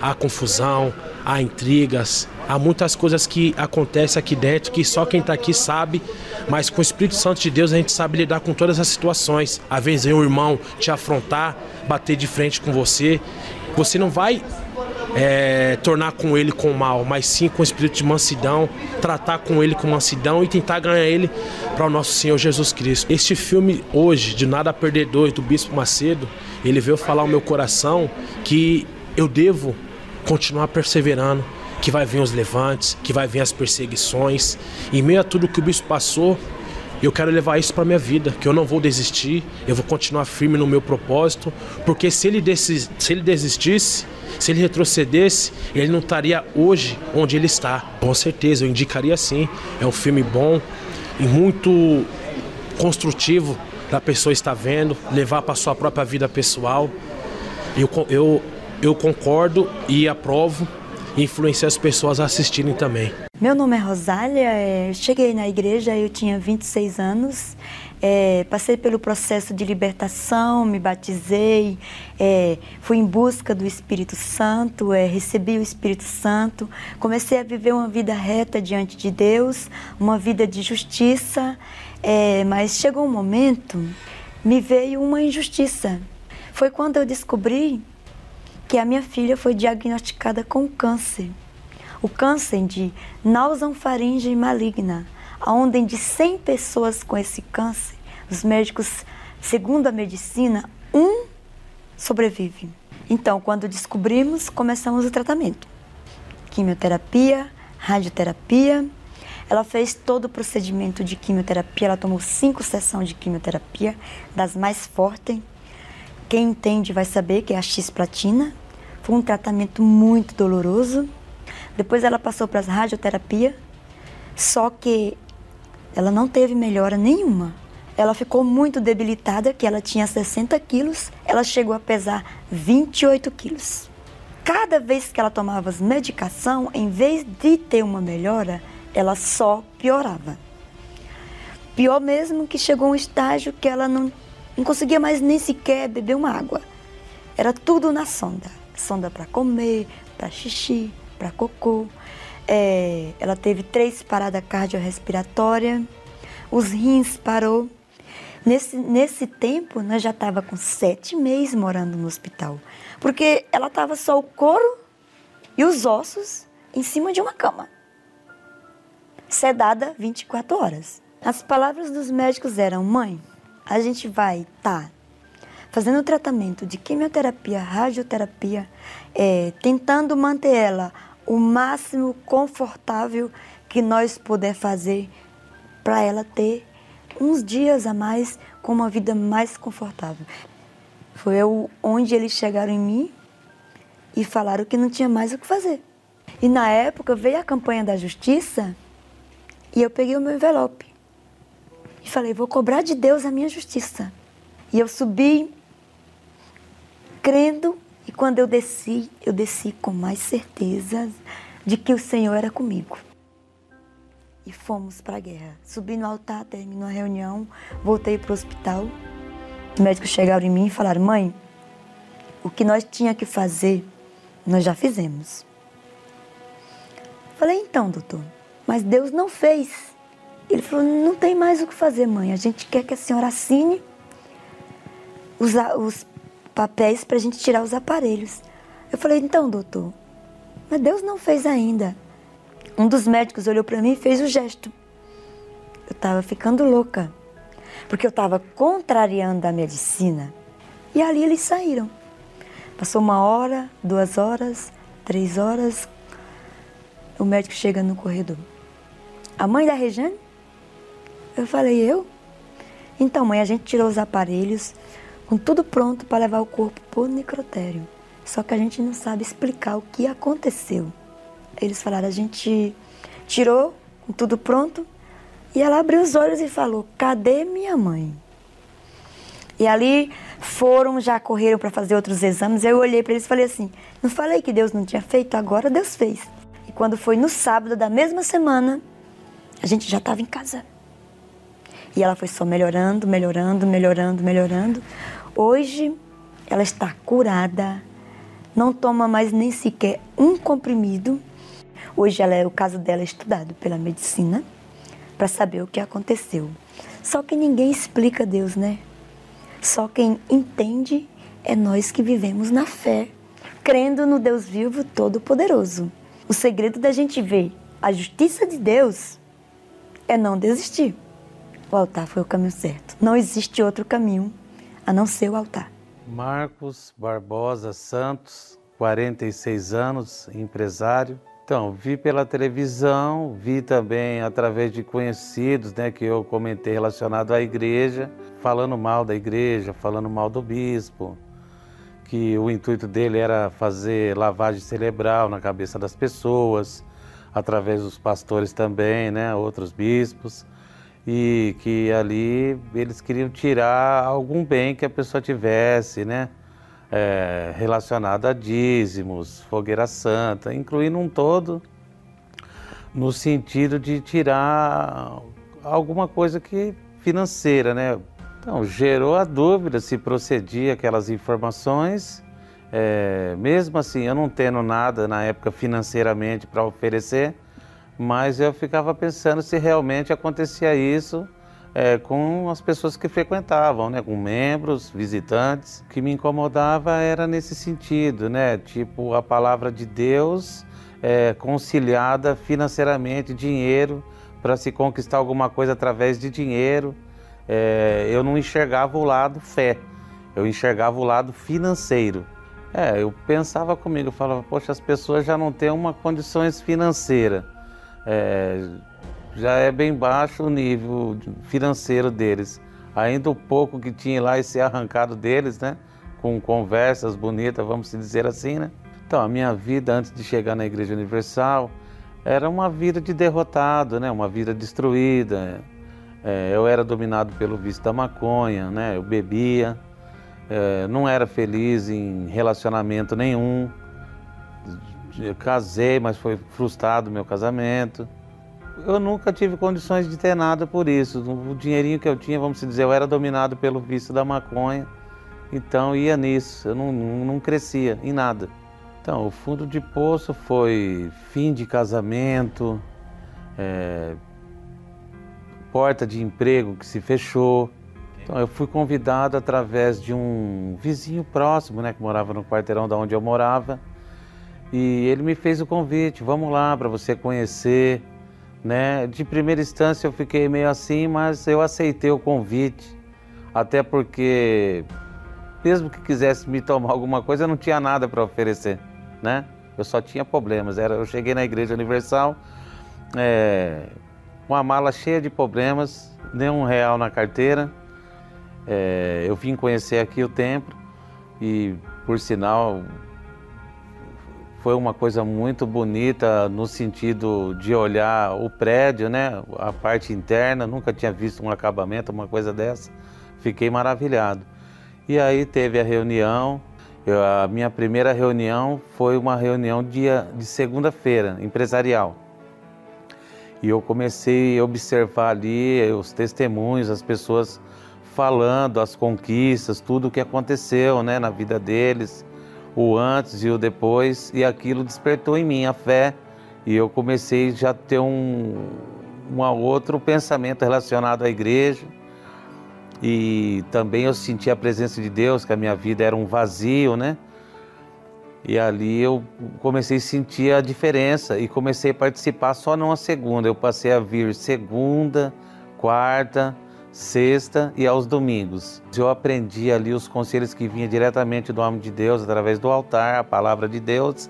Há confusão, há intrigas, há muitas coisas que acontecem aqui dentro que só quem está aqui sabe, mas com o Espírito Santo de Deus a gente sabe lidar com todas as situações. Às vezes vem um irmão te afrontar, bater de frente com você. Você não vai é, tornar com ele com mal, mas sim com espírito de mansidão, tratar com ele com mansidão e tentar ganhar ele para o nosso Senhor Jesus Cristo. Este filme hoje, de Nada Perder Dois, do Bispo Macedo, ele veio falar ao meu coração que eu devo continuar perseverando, que vai vir os levantes, que vai vir as perseguições. E meio a tudo que o bispo passou, eu quero levar isso para minha vida, que eu não vou desistir, eu vou continuar firme no meu propósito, porque se ele, se ele desistisse, se ele retrocedesse, ele não estaria hoje onde ele está. Com certeza, eu indicaria sim. É um filme bom e muito construtivo para a pessoa estar vendo, levar para sua própria vida pessoal. Eu, eu, eu concordo e aprovo influenciar as pessoas a assistirem também. Meu nome é Rosália, é, cheguei na igreja, eu tinha 26 anos, é, passei pelo processo de libertação, me batizei, é, fui em busca do Espírito Santo, é, recebi o Espírito Santo, comecei a viver uma vida reta diante de Deus, uma vida de justiça, é, mas chegou um momento, me veio uma injustiça. Foi quando eu descobri que a minha filha foi diagnosticada com câncer. O câncer de nasofaringe maligna, onde de 100 pessoas com esse câncer, os médicos, segundo a medicina, um sobrevive. Então, quando descobrimos, começamos o tratamento. Quimioterapia, radioterapia. Ela fez todo o procedimento de quimioterapia, ela tomou cinco sessões de quimioterapia, das mais fortes quem entende vai saber que é a X-platina. Foi um tratamento muito doloroso. Depois ela passou para as radioterapia, só que ela não teve melhora nenhuma. Ela ficou muito debilitada, que ela tinha 60 quilos, ela chegou a pesar 28 quilos. Cada vez que ela tomava as medicação, em vez de ter uma melhora, ela só piorava. Pior mesmo que chegou um estágio que ela não não conseguia mais nem sequer beber uma água. Era tudo na sonda. Sonda para comer, para xixi, para cocô. É, ela teve três paradas cardiorrespiratórias. Os rins parou. Nesse, nesse tempo, nós já estava com sete meses morando no hospital. Porque ela estava só o couro e os ossos em cima de uma cama. Sedada 24 horas. As palavras dos médicos eram: mãe, a gente vai estar tá fazendo o tratamento de quimioterapia, radioterapia, é, tentando manter ela o máximo confortável que nós puder fazer para ela ter uns dias a mais com uma vida mais confortável. Foi onde eles chegaram em mim e falaram que não tinha mais o que fazer. E na época veio a campanha da justiça e eu peguei o meu envelope e falei: vou cobrar de Deus a minha justiça. E eu subi crendo, e quando eu desci, eu desci com mais certeza de que o Senhor era comigo. E fomos para a guerra. Subi no altar, terminou a reunião, voltei para o hospital. Os médicos chegaram em mim e falaram: mãe, o que nós tinha que fazer, Nós já fizemos. Falei, então, doutor, mas Deus não fez. Ele falou, não tem mais o que fazer, mãe. A gente quer que a senhora assine os, os papéis para a gente tirar os aparelhos. Eu falei, então, doutor, mas Deus não fez ainda. Um dos médicos olhou para mim e fez o gesto. Eu estava ficando louca, porque eu estava contrariando a medicina. E ali eles saíram. Passou uma hora, duas horas, três horas. O médico chega no corredor. A mãe da Rejane? Eu falei, eu? Então, mãe, a gente tirou os aparelhos, com tudo pronto para levar o corpo para o necrotério. Só que a gente não sabe explicar o que aconteceu. Eles falaram, a gente tirou com tudo pronto, e ela abriu os olhos e falou: Cadê minha mãe? E ali foram, já correram para fazer outros exames. Eu olhei para eles e falei assim: Não falei que Deus não tinha feito? Agora Deus fez. E quando foi no sábado da mesma semana, a gente já estava em casa. E ela foi só melhorando, melhorando, melhorando, melhorando. Hoje ela está curada, não toma mais nem sequer um comprimido. Hoje ela é o caso dela é estudado pela medicina para saber o que aconteceu. Só que ninguém explica Deus, né? Só quem entende é nós que vivemos na fé, crendo no Deus vivo todo-poderoso. O segredo da gente ver a justiça de Deus é não desistir. O altar foi o caminho certo. Não existe outro caminho a não ser o altar. Marcos Barbosa Santos, 46 anos, empresário, então, vi pela televisão, vi também através de conhecidos, né, que eu comentei relacionado à igreja, falando mal da igreja, falando mal do bispo, que o intuito dele era fazer lavagem cerebral na cabeça das pessoas, através dos pastores também, né, outros bispos, e que ali eles queriam tirar algum bem que a pessoa tivesse, né, é, relacionada a dízimos, fogueira santa, incluindo um todo, no sentido de tirar alguma coisa que financeira, né? Então, gerou a dúvida se procedia aquelas informações. É, mesmo assim, eu não tendo nada na época financeiramente para oferecer, mas eu ficava pensando se realmente acontecia isso é, com as pessoas que frequentavam, né, com membros, visitantes. O que me incomodava era nesse sentido, né, tipo a palavra de Deus é, conciliada financeiramente, dinheiro para se conquistar alguma coisa através de dinheiro. É, eu não enxergava o lado fé, eu enxergava o lado financeiro. É, eu pensava comigo, eu falava, poxa, as pessoas já não têm uma condições financeiras. É, já é bem baixo o nível financeiro deles. Ainda o pouco que tinha lá e ser arrancado deles, né? Com conversas bonitas, vamos dizer assim, né? Então, a minha vida antes de chegar na Igreja Universal era uma vida de derrotado, né? Uma vida destruída. É, eu era dominado pelo vício da maconha, né? Eu bebia, é, não era feliz em relacionamento nenhum. Eu casei, mas foi frustrado o meu casamento eu nunca tive condições de ter nada por isso. O dinheirinho que eu tinha, vamos dizer, eu era dominado pelo vício da maconha, então ia nisso, eu não, não, crescia em nada. Então, o fundo de poço foi fim de casamento, é, porta de emprego que se fechou. Então, eu fui convidado através de um vizinho próximo, né, que morava no quarteirão da onde eu morava, e ele me fez o convite: vamos lá para você conhecer né? De primeira instância eu fiquei meio assim, mas eu aceitei o convite, até porque mesmo que quisesse me tomar alguma coisa, eu não tinha nada para oferecer, né? Eu só tinha problemas. Era, eu cheguei na Igreja Universal é, a mala cheia de problemas, nem um real na carteira. É, eu vim conhecer aqui o templo e, por sinal, foi uma coisa muito bonita no sentido de olhar o prédio, né? A parte interna, nunca tinha visto um acabamento, uma coisa dessa. Fiquei maravilhado. E aí teve a reunião. Eu, a minha primeira reunião foi uma reunião dia de segunda-feira, empresarial. E eu comecei a observar ali os testemunhos, as pessoas falando as conquistas, tudo o que aconteceu, né, na vida deles o antes e o depois, e aquilo despertou em mim a fé, e eu comecei já a ter um, um outro pensamento relacionado à igreja, e também eu senti a presença de Deus, que a minha vida era um vazio, né? E ali eu comecei a sentir a diferença e comecei a participar só numa segunda. Eu passei a vir segunda, quarta, sexta e aos domingos. Eu aprendi ali os conselhos que vinham diretamente do homem de Deus, através do altar, a palavra de Deus,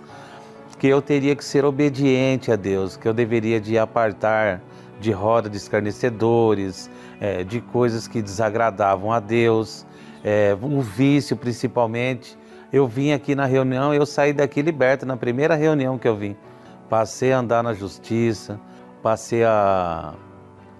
que eu teria que ser obediente a Deus, que eu deveria de apartar de roda de escarnecedores, é, de coisas que desagradavam a Deus, é, o vício principalmente. Eu vim aqui na reunião, eu saí daqui liberto na primeira reunião que eu vim. Passei a andar na justiça, passei a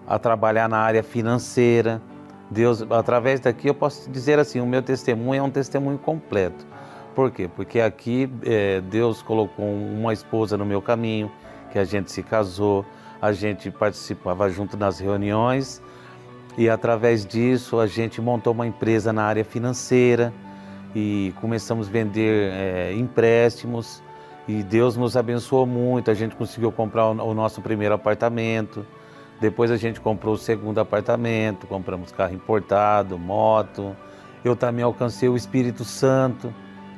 a trabalhar na área financeira. Deus, através daqui, eu posso dizer assim: o meu testemunho é um testemunho completo. Por quê? Porque aqui é, Deus colocou uma esposa no meu caminho, que a gente se casou, a gente participava junto nas reuniões e através disso a gente montou uma empresa na área financeira e começamos a vender é, empréstimos e Deus nos abençoou muito. A gente conseguiu comprar o nosso primeiro apartamento. Depois a gente comprou o segundo apartamento, compramos carro importado, moto. Eu também alcancei o Espírito Santo,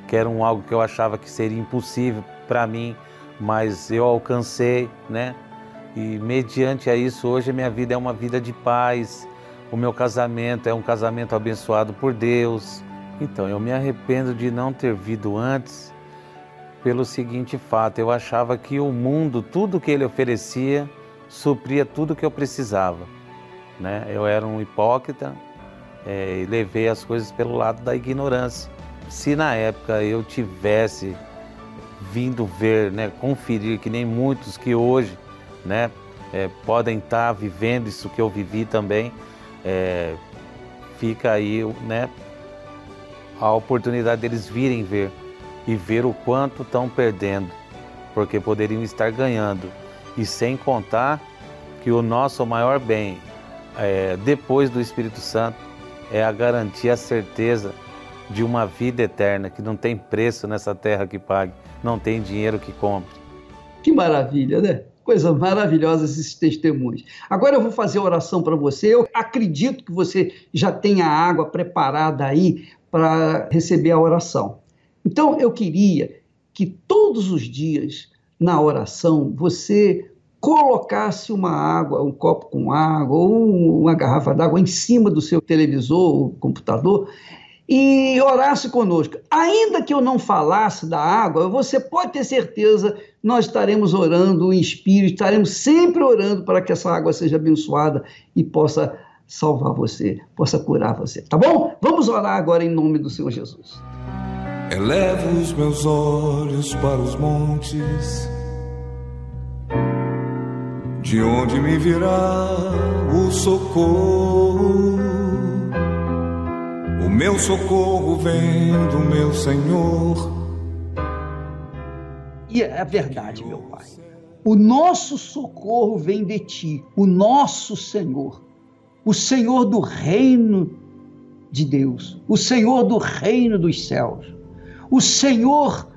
que era um algo que eu achava que seria impossível para mim, mas eu alcancei, né? E mediante a isso, hoje a minha vida é uma vida de paz. O meu casamento é um casamento abençoado por Deus. Então, eu me arrependo de não ter vindo antes pelo seguinte fato: eu achava que o mundo, tudo que ele oferecia, supria tudo que eu precisava. Né? Eu era um hipócrita é, e levei as coisas pelo lado da ignorância. Se na época eu tivesse vindo ver, né, conferir, que nem muitos que hoje né, é, podem estar vivendo isso que eu vivi também, é, fica aí né, a oportunidade deles virem ver e ver o quanto estão perdendo, porque poderiam estar ganhando e sem contar que o nosso maior bem, é, depois do Espírito Santo, é a garantia, a certeza de uma vida eterna que não tem preço nessa terra que pague, não tem dinheiro que compre. Que maravilha, né? Coisa maravilhosa esses testemunhos. Agora eu vou fazer a oração para você. Eu acredito que você já tenha água preparada aí para receber a oração. Então eu queria que todos os dias na oração você colocasse uma água, um copo com água ou uma garrafa d'água em cima do seu televisor ou computador e orasse conosco. Ainda que eu não falasse da água, você pode ter certeza, nós estaremos orando em espírito, estaremos sempre orando para que essa água seja abençoada e possa salvar você, possa curar você. Tá bom? Vamos orar agora em nome do Senhor Jesus. Elevo os meus olhos para os montes de onde me virá o socorro? O meu socorro vem do meu Senhor. E é verdade, meu Pai. O nosso socorro vem de ti, o nosso Senhor, o Senhor do reino de Deus, o Senhor do reino dos céus, o Senhor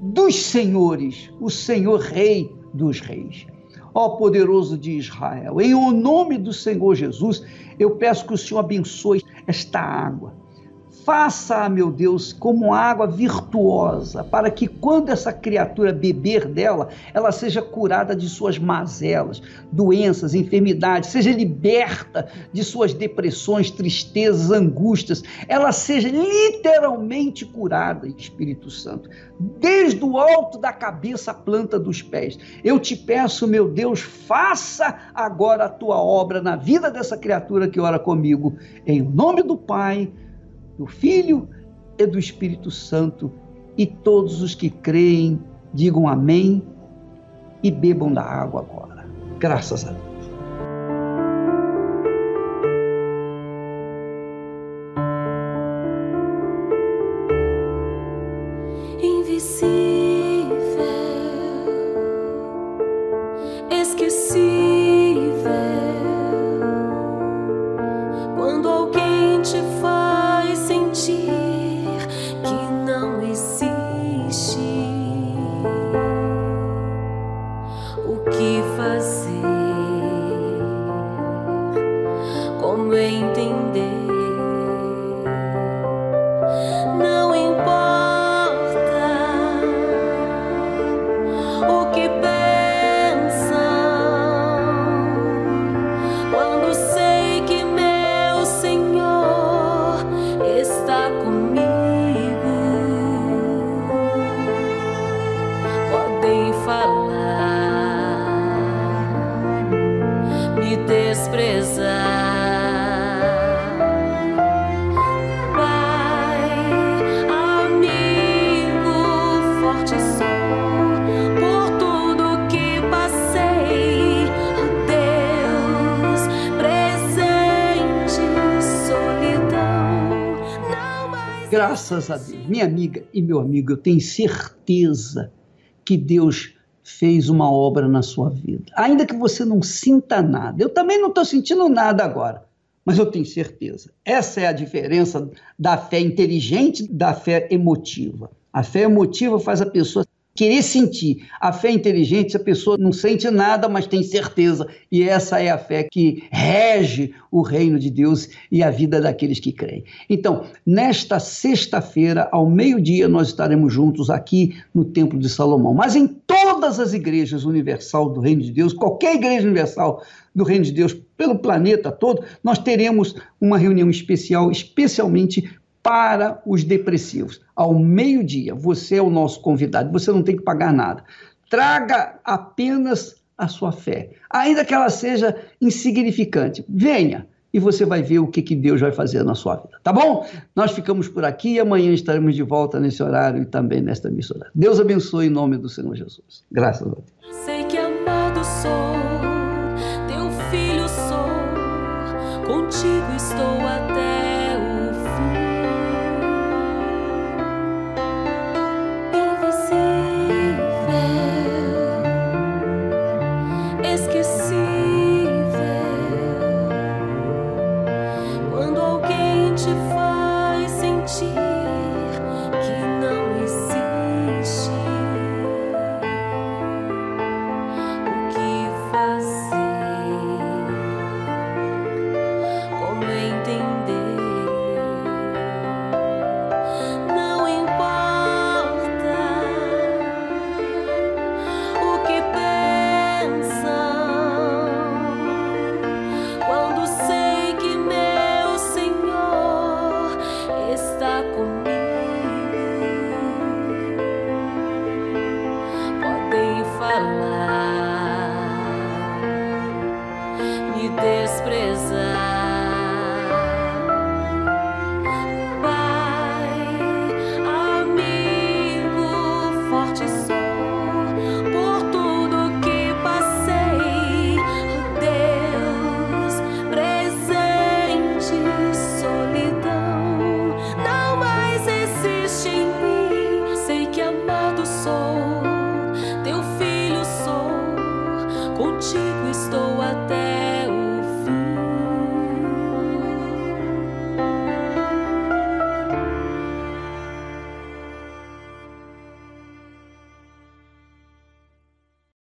dos senhores, o Senhor Rei dos reis ó poderoso de Israel. Em o nome do Senhor Jesus, eu peço que o Senhor abençoe esta água. Faça, meu Deus, como água virtuosa, para que quando essa criatura beber dela, ela seja curada de suas mazelas, doenças, enfermidades, seja liberta de suas depressões, tristezas, angústias, ela seja literalmente curada, Espírito Santo, desde o alto da cabeça à planta dos pés. Eu te peço, meu Deus, faça agora a tua obra na vida dessa criatura que ora comigo, em nome do Pai do Filho e do Espírito Santo. E todos os que creem digam amém e bebam da água agora. Graças a Deus. entender. Graças a Deus, minha amiga e meu amigo, eu tenho certeza que Deus fez uma obra na sua vida. Ainda que você não sinta nada. Eu também não estou sentindo nada agora, mas eu tenho certeza. Essa é a diferença da fé inteligente da fé emotiva. A fé emotiva faz a pessoa querer sentir. A fé inteligente, a pessoa não sente nada, mas tem certeza. E essa é a fé que rege o reino de Deus e a vida daqueles que creem. Então, nesta sexta-feira, ao meio-dia, nós estaremos juntos aqui no Templo de Salomão. Mas em todas as igrejas universal do reino de Deus, qualquer igreja universal do reino de Deus pelo planeta todo, nós teremos uma reunião especial, especialmente para os depressivos. Ao meio-dia, você é o nosso convidado, você não tem que pagar nada. Traga apenas a sua fé, ainda que ela seja insignificante. Venha e você vai ver o que, que Deus vai fazer na sua vida, tá bom? Nós ficamos por aqui e amanhã estaremos de volta nesse horário e também nesta emissora. Deus abençoe em nome do Senhor Jesus. Graças a Deus. Sei que amado sou, teu filho sou, contigo estou até.